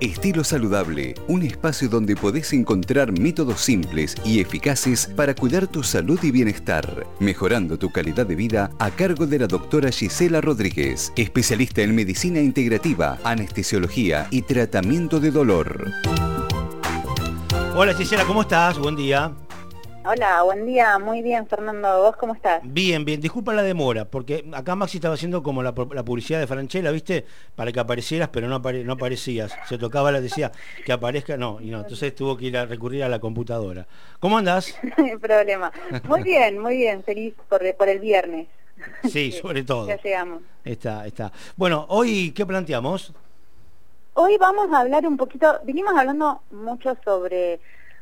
Estilo Saludable, un espacio donde podés encontrar métodos simples y eficaces para cuidar tu salud y bienestar, mejorando tu calidad de vida a cargo de la doctora Gisela Rodríguez, especialista en medicina integrativa, anestesiología y tratamiento de dolor. Hola Gisela, ¿cómo estás? Buen día. Hola, buen día, muy bien Fernando, ¿vos cómo estás? Bien, bien, disculpa la demora, porque acá Maxi estaba haciendo como la, publicidad de Franchella, ¿viste? Para que aparecieras, pero no, no aparecías. Se tocaba, la decía que aparezca, no, y no, entonces tuvo que ir a recurrir a la computadora. ¿Cómo andás? no hay problema. Muy bien, muy bien, feliz por, por el viernes. Sí, sobre todo. Ya llegamos. Está, está. Bueno, hoy, ¿qué planteamos? Hoy vamos a hablar un poquito, vinimos hablando mucho sobre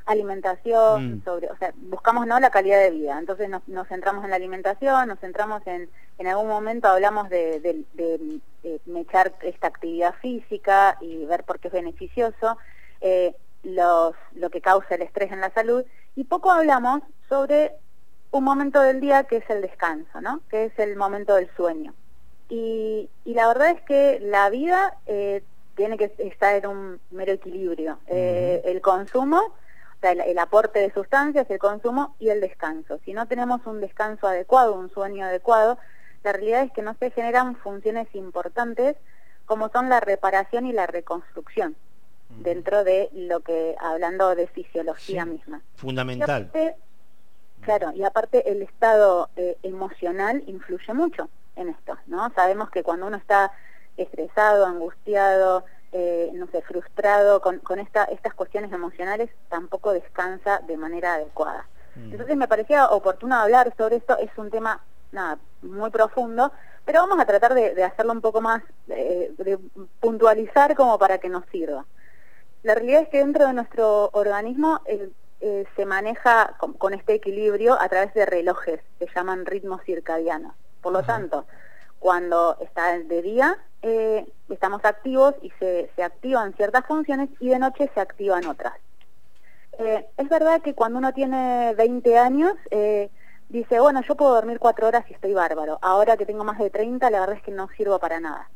alimentación, mm. sobre, o sea, buscamos no la calidad de vida, entonces nos, centramos en la alimentación, nos centramos en, en algún momento hablamos de, de, echar esta actividad física y ver por qué es beneficioso, eh, los, lo que causa el estrés en la salud, y poco hablamos sobre un momento del día que es el descanso, ¿no? que es el momento del sueño. Y, y la verdad es que la vida eh, tiene que estar en un mero equilibrio. Eh, el consumo el, aporte de sustancias, el consumo y el descanso. Si no tenemos un descanso adecuado, un sueño adecuado, la realidad es que no se generan funciones importantes como son la reparación y la reconstrucción dentro de lo que, hablando de fisiología misma. Fundamental. claro, y aparte el estado eh, emocional influye mucho en esto, ¿no? Sabemos que cuando uno está estresado, angustiado, eh, no sé, frustrado con, con esta, estas cuestiones emocionales, tampoco descansa de manera adecuada. Mm. Entonces me parecía oportuno hablar sobre esto, es un tema, nada, muy profundo, pero vamos a tratar de, hacerlo un poco más, eh, de puntualizar como para que nos sirva. La realidad es que dentro de nuestro organismo eh, se maneja con, este equilibrio a través de relojes, que se llaman ritmos circadianos. Por lo tanto, cuando está de día eh, estamos activos y se, se, activan ciertas funciones y de noche se activan otras. Eh, es verdad que cuando uno tiene 20 años, eh, dice, bueno, yo puedo dormir cuatro horas y estoy bárbaro. Ahora que tengo más de 30, la verdad es que no sirvo para nada.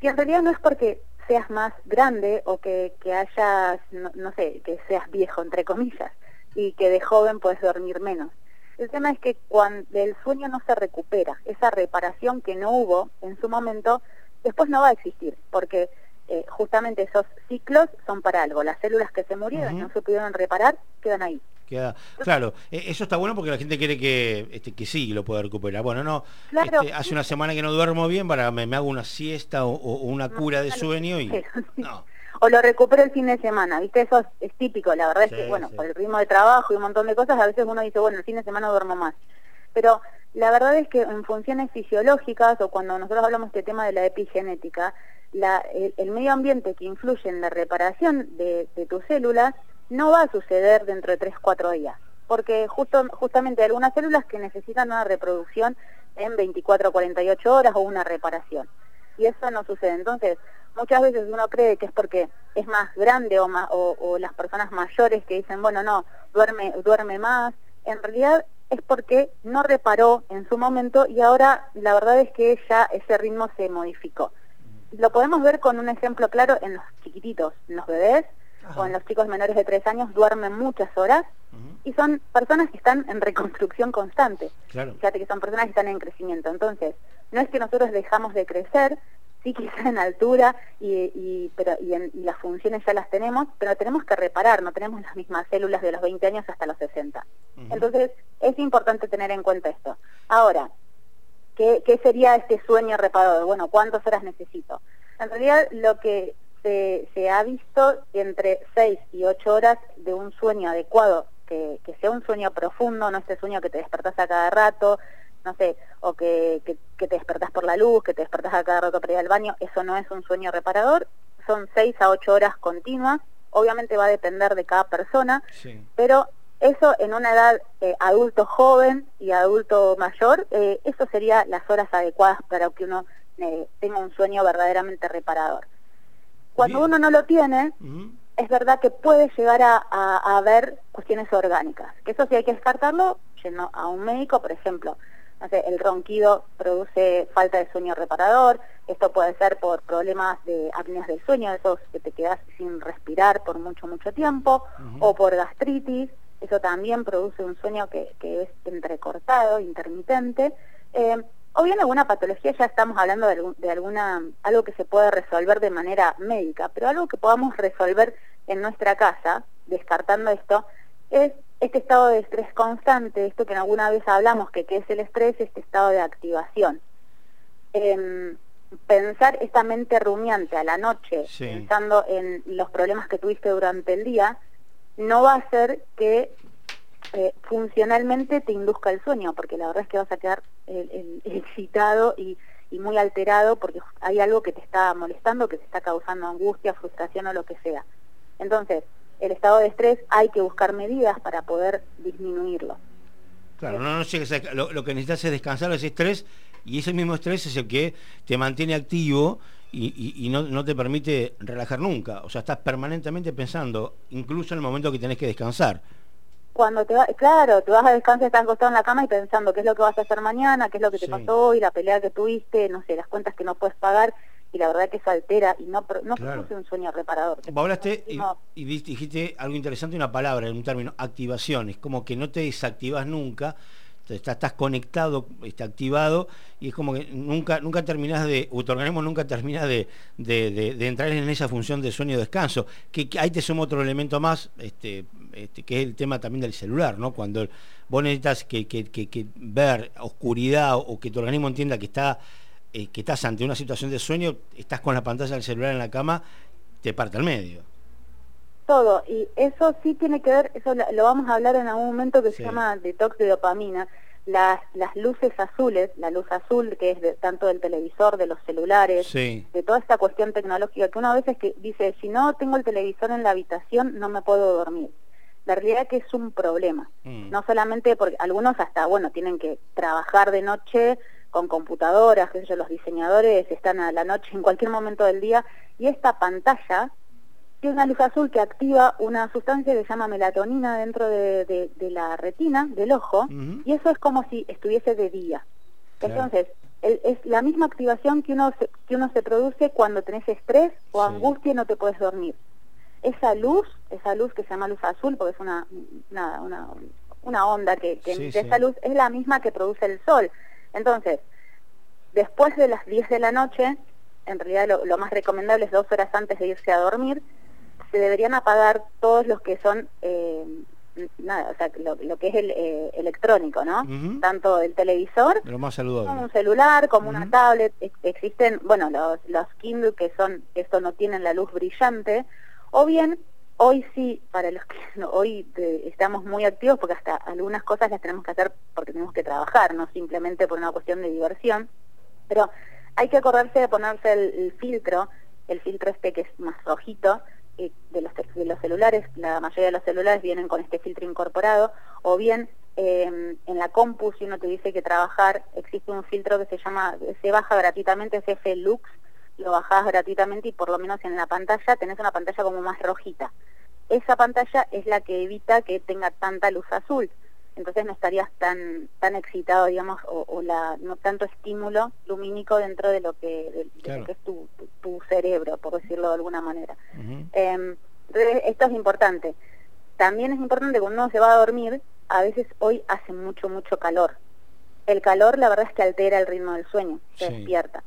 Y en realidad no es porque seas más grande o que, que hayas, no, no sé, que seas viejo, entre comillas, y que de joven puedes dormir menos el tema es que cuando el sueño no se recupera, esa reparación que no hubo en su momento, después no va a existir, porque eh, justamente esos ciclos son para algo. Las células que se murieron y no se pudieron reparar quedan ahí. Queda, claro, e, eso está bueno porque la gente quiere que, este, que sí lo pueda recuperar. Bueno, no, este, hace una semana que no duermo bien, para me, me hago una siesta o, una cura de sueño y... No o lo recupero el fin de semana, ¿viste? Eso es, típico, la verdad es que, bueno, por el ritmo de trabajo y un montón de cosas, a veces uno dice, bueno, el fin de semana duermo más. Pero la verdad es que en funciones fisiológicas, o cuando nosotros hablamos de este tema de la epigenética, la, el, medio ambiente que influye en la reparación de, tus células no va a suceder dentro de 3-4 días, porque justo, justamente hay algunas células que necesitan una reproducción en 24 o 48 horas o una reparación. Y eso no sucede. Entonces, muchas veces uno cree que es porque es más grande o, o, las personas mayores que dicen, bueno, no, duerme, duerme más. En realidad es porque no reparó en su momento y ahora la verdad es que ya ese ritmo se modificó. Lo podemos ver con un ejemplo claro en los chiquititos, en los bebés o en los chicos menores de tres años duermen muchas horas y son personas que están en reconstrucción constante. Fíjate que son personas que están en crecimiento. Entonces, no es que nosotros dejamos de crecer, sí quizás en altura y, pero, y, en, las funciones ya las tenemos, pero tenemos que reparar, no tenemos las mismas células de los 20 años hasta los 60. Entonces, es importante tener en cuenta esto. Ahora, ¿qué, ¿qué, sería este sueño reparador? Bueno, ¿cuántas horas necesito? En realidad, lo que se, se ha visto entre 6 y 8 horas de un sueño adecuado, que, que sea un sueño profundo, no este sueño que te despertás a cada rato, no sé, o que, que, te despertás por la luz, que te despertás a cada rato para ir al baño, eso no es un sueño reparador, son seis a ocho horas continuas, obviamente va a depender de cada persona, pero eso en una edad eh, adulto joven y adulto mayor, eh, eso sería las horas adecuadas para que uno eh, tenga un sueño verdaderamente reparador. Cuando uno no lo tiene, es verdad que puede llegar a, a, a, haber cuestiones orgánicas, que eso sí hay que descartarlo yendo a un médico, por ejemplo, el ronquido produce falta de sueño reparador, esto puede ser por problemas de apneas del sueño, esos que te quedas sin respirar por mucho, mucho tiempo, o por gastritis, eso también produce un sueño que, es entrecortado, intermitente. Eh, o bien alguna patología, ya estamos hablando de, de, alguna, algo que se puede resolver de manera médica, pero algo que podamos resolver en nuestra casa, descartando esto, es este estado de estrés constante, esto que alguna vez hablamos, que, es el estrés, este estado de activación. Em, pensar esta mente rumiante a la noche, pensando en los problemas que tuviste durante el día, no va a hacer que eh, funcionalmente te induzca el sueño, porque la verdad es que vas a quedar excitado y, y muy alterado porque hay algo que te está molestando, que te está causando angustia, frustración o lo que sea. Entonces, el estado de estrés hay que buscar medidas para poder disminuirlo. Claro, no, no lo, lo, que necesitas es descansar ese estrés y ese mismo estrés es el que te mantiene activo y, no, te permite relajar nunca. O sea, estás permanentemente pensando, incluso en el momento que tenés que descansar. Cuando te va, claro, te vas a descansar, estás acostado en la cama y pensando qué es lo que vas a hacer mañana, qué es lo que te pasó hoy, la pelea que tuviste, no sé, las cuentas que no puedes pagar y la verdad que eso altera y no, no produce un sueño reparador. hablaste y, dijiste algo interesante, una palabra, en un término, activación, como que no te desactivas nunca, estás, conectado, está activado y es como que nunca nunca terminás de, tu organismo nunca termina de, de, entrar en esa función de sueño-descanso, que, ahí te suma otro elemento más, este, este, que es el tema también del celular, ¿no? Cuando vos necesitas que, que, que ver oscuridad o que tu organismo entienda que está eh, que estás ante una situación de sueño, estás con la pantalla del celular en la cama, te parte al medio. Todo, y eso sí tiene que ver, eso lo, vamos a hablar en algún momento que se llama detox de dopamina. Las, las luces azules, la luz azul que es de, tanto del televisor, de los celulares, de toda esta cuestión tecnológica, que una vez es que dice, si no tengo el televisor en la habitación, no me puedo dormir. La realidad es que es un problema. Mm. No solamente porque algunos hasta, bueno, tienen que trabajar de noche con computadoras, que los diseñadores están a la noche en cualquier momento del día, y esta pantalla tiene una luz azul que activa una sustancia que se llama melatonina dentro de, la retina del ojo, y eso es como si estuviese de día. Entonces, es la misma activación que uno, se, que uno se produce cuando tenés estrés o angustia y no te puedes dormir. Esa luz, esa luz que se llama luz azul, porque es una, una, una, onda que, que esa luz, es la misma que produce el sol. Entonces, después de las 10 de la noche, en realidad lo, más recomendable es dos horas antes de irse a dormir, se deberían apagar todos los que son, eh, nada, o sea, lo, que es el eh, electrónico, ¿no? Tanto el televisor, como un celular, como una tablet, existen, bueno, los, los Kindle que son, esto no tienen la luz brillante, o bien Hoy sí, para los que hoy eh, estamos muy activos porque hasta algunas cosas las tenemos que hacer porque tenemos que trabajar, no simplemente por una cuestión de diversión, pero hay que acordarse de ponerse el, filtro, el filtro este que es más rojito, eh, de, los, de los celulares, la mayoría de los celulares vienen con este filtro incorporado, o bien em, en la compu si uno te dice que trabajar, existe un filtro que se llama, se baja gratuitamente, es Lux, lo bajás gratuitamente y por lo menos en la pantalla tenés una pantalla como más rojita esa pantalla es la que evita que tenga tanta luz azul. Entonces no estarías tan tan excitado, digamos, o, la, no tanto estímulo lumínico dentro de lo que, es tu, tu, cerebro, por decirlo de alguna manera. Em, entonces esto es importante. También es importante cuando uno se va a dormir, a veces hoy hace mucho, mucho calor. El calor la verdad es que altera el ritmo del sueño, se despierta.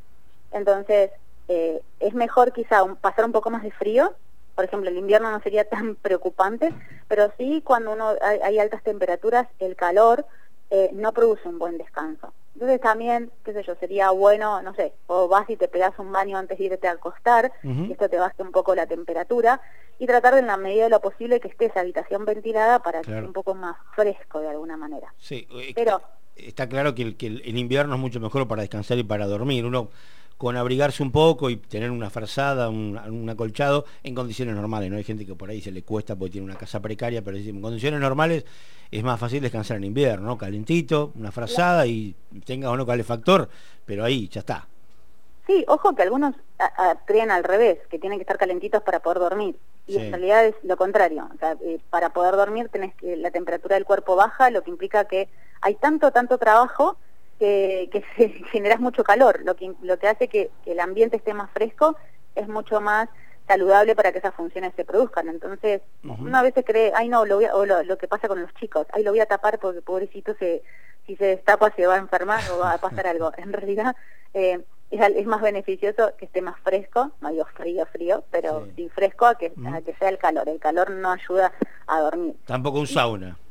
Entonces, eh, es mejor quizá pasar un poco más de frío por ejemplo, el invierno no sería tan preocupante, pero sí cuando uno hay, altas temperaturas, el calor eh, no produce un buen descanso. Entonces también, qué sé yo, sería bueno, no sé, o vas y te pegas un baño antes de irte a acostar, y esto te baste un poco la temperatura, y tratar de en la medida de lo posible que esté esa habitación ventilada para que esté un poco más fresco de alguna manera. Sí, eh, pero está claro que el, que el invierno es mucho mejor para descansar y para dormir. Uno con abrigarse un poco y tener una frazada, un, acolchado en condiciones normales. No hay gente que por ahí se le cuesta porque tiene una casa precaria, pero en condiciones normales es más fácil descansar en invierno, ¿no? Calentito, una frazada y tenga o no calefactor, pero ahí ya está. Sí, ojo que algunos creen al revés, que tienen que estar calentitos para poder dormir. Y en realidad es lo contrario. Eh, para poder dormir tenés que la temperatura del cuerpo baja, lo que implica que hay tanto, tanto trabajo que, que generas mucho calor, lo que, lo que hace que, el ambiente esté más fresco es mucho más saludable para que esas funciones se produzcan. Entonces, una vez se cree, ay no, lo voy o lo, que pasa con los chicos, ay lo voy a tapar porque pobrecito se, si se destapa se va a enfermar o va a pasar algo. En realidad eh, es, más beneficioso que esté más fresco, no digo frío, frío, pero sí, fresco a que, a que sea el calor. El calor no ayuda a dormir. Tampoco un sauna.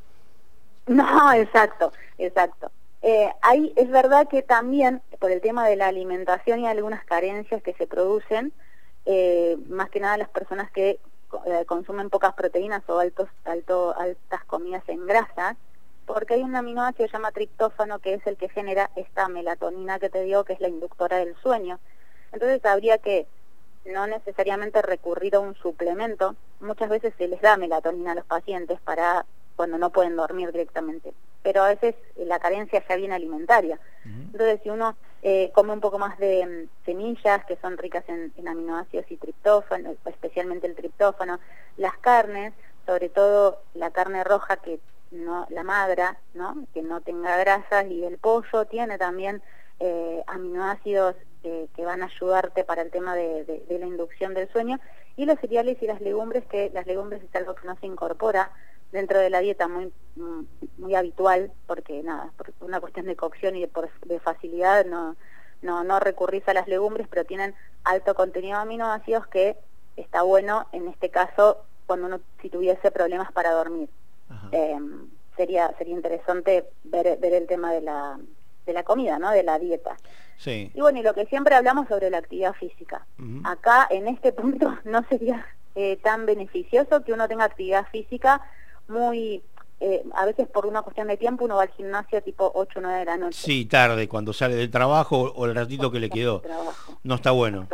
No, exacto, exacto. Eh, ahí es verdad que también por el tema de la alimentación y algunas carencias que se producen, eh, más que nada las personas que eh, consumen pocas proteínas o altos, alto, altas comidas en grasa, porque hay un aminoácido que se llama triptófano que es el que genera esta melatonina que te digo que es la inductora del sueño. Entonces habría que no necesariamente recurrir a un suplemento. Muchas veces se les da melatonina a los pacientes para cuando no pueden dormir directamente. Pero a veces eh, la carencia ya viene alimentaria. Entonces, si uno eh, come un poco más de mm, semillas, que son ricas en, aminoácidos y triptófano, especialmente el triptófano, las carnes, sobre todo la carne roja que no la magra, ¿no? que no tenga grasas, y el pollo tiene también eh, aminoácidos que van a ayudarte para el tema de, de la inducción del sueño, y los cereales y las legumbres, que las legumbres es algo que no se incorpora dentro de la dieta muy muy habitual porque nada por una cuestión de cocción y de, por, de facilidad no, no no recurrís a las legumbres pero tienen alto contenido de aminoácidos que está bueno en este caso cuando uno si tuviese problemas para dormir. Eh, sería sería interesante ver, ver el tema de la de la comida no de la dieta. Sí. y bueno y lo que siempre hablamos sobre la actividad física. Acá en este punto no sería eh, tan beneficioso que uno tenga actividad física muy... Eh, a veces por una cuestión de tiempo uno va al gimnasio tipo 8 o 9 de la noche. Sí, tarde, cuando sale del trabajo o el ratito que le quedó. No está bueno.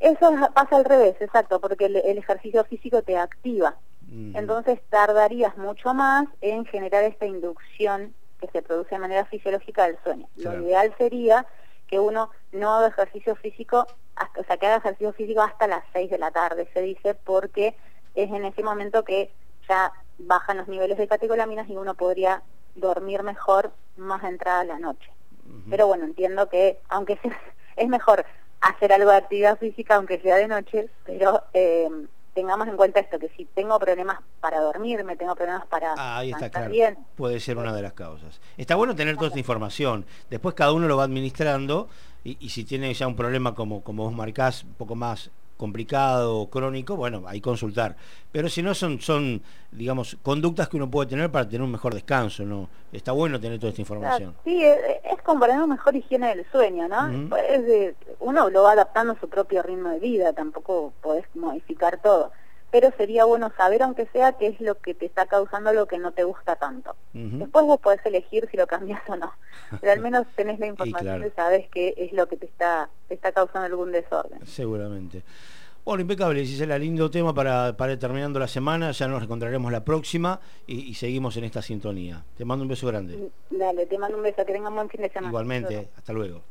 Eso pasa al revés, exacto, porque el, ejercicio físico te activa. Entonces tardarías mucho más en generar esta inducción que se produce de manera fisiológica del sueño. Lo ideal sería que uno no haga ejercicio físico, o sea, que haga ejercicio físico hasta las 6 de la tarde, se dice, porque es en ese momento que ya bajan los niveles de catecolaminas y uno podría dormir mejor más entrada la noche. Pero bueno, entiendo que aunque sea, es mejor hacer algo de actividad física aunque sea de noche, pero eh, tengamos en cuenta esto, que si tengo problemas para dormirme, tengo problemas para ah, ahí está claro. bien. Puede ser una de las causas. Está bueno tener toda esta información. Después cada uno lo va administrando y, y si tiene ya un problema como, como vos marcás, un poco más complicado crónico, bueno, hay consultar. Pero si no, son, son, digamos, conductas que uno puede tener para tener un mejor descanso, ¿no? Está bueno tener toda esta información. Sí, es como para una mejor higiene del sueño, ¿no? uno lo va adaptando a su propio ritmo de vida, tampoco podés modificar todo pero sería bueno saber, aunque sea, qué es lo que te está causando lo que no te gusta tanto. Después vos podés elegir si lo cambias o no, pero al menos tenés la información y, sabes qué es lo que te está, te está causando algún desorden. Seguramente. Bueno, impecable, Gisela, lindo tema para, para terminando la semana, ya nos encontraremos la próxima y, seguimos en esta sintonía. Te mando un beso grande. Dale, te mando un beso, que tengan un buen fin de semana. Igualmente, hasta luego.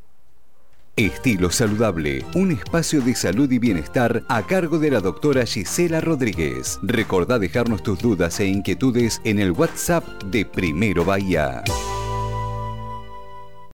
Estilo Saludable, un espacio de salud y bienestar a cargo de la doctora Gisela Rodríguez. Recordá dejarnos tus dudas e inquietudes en el WhatsApp de Primero Bahía.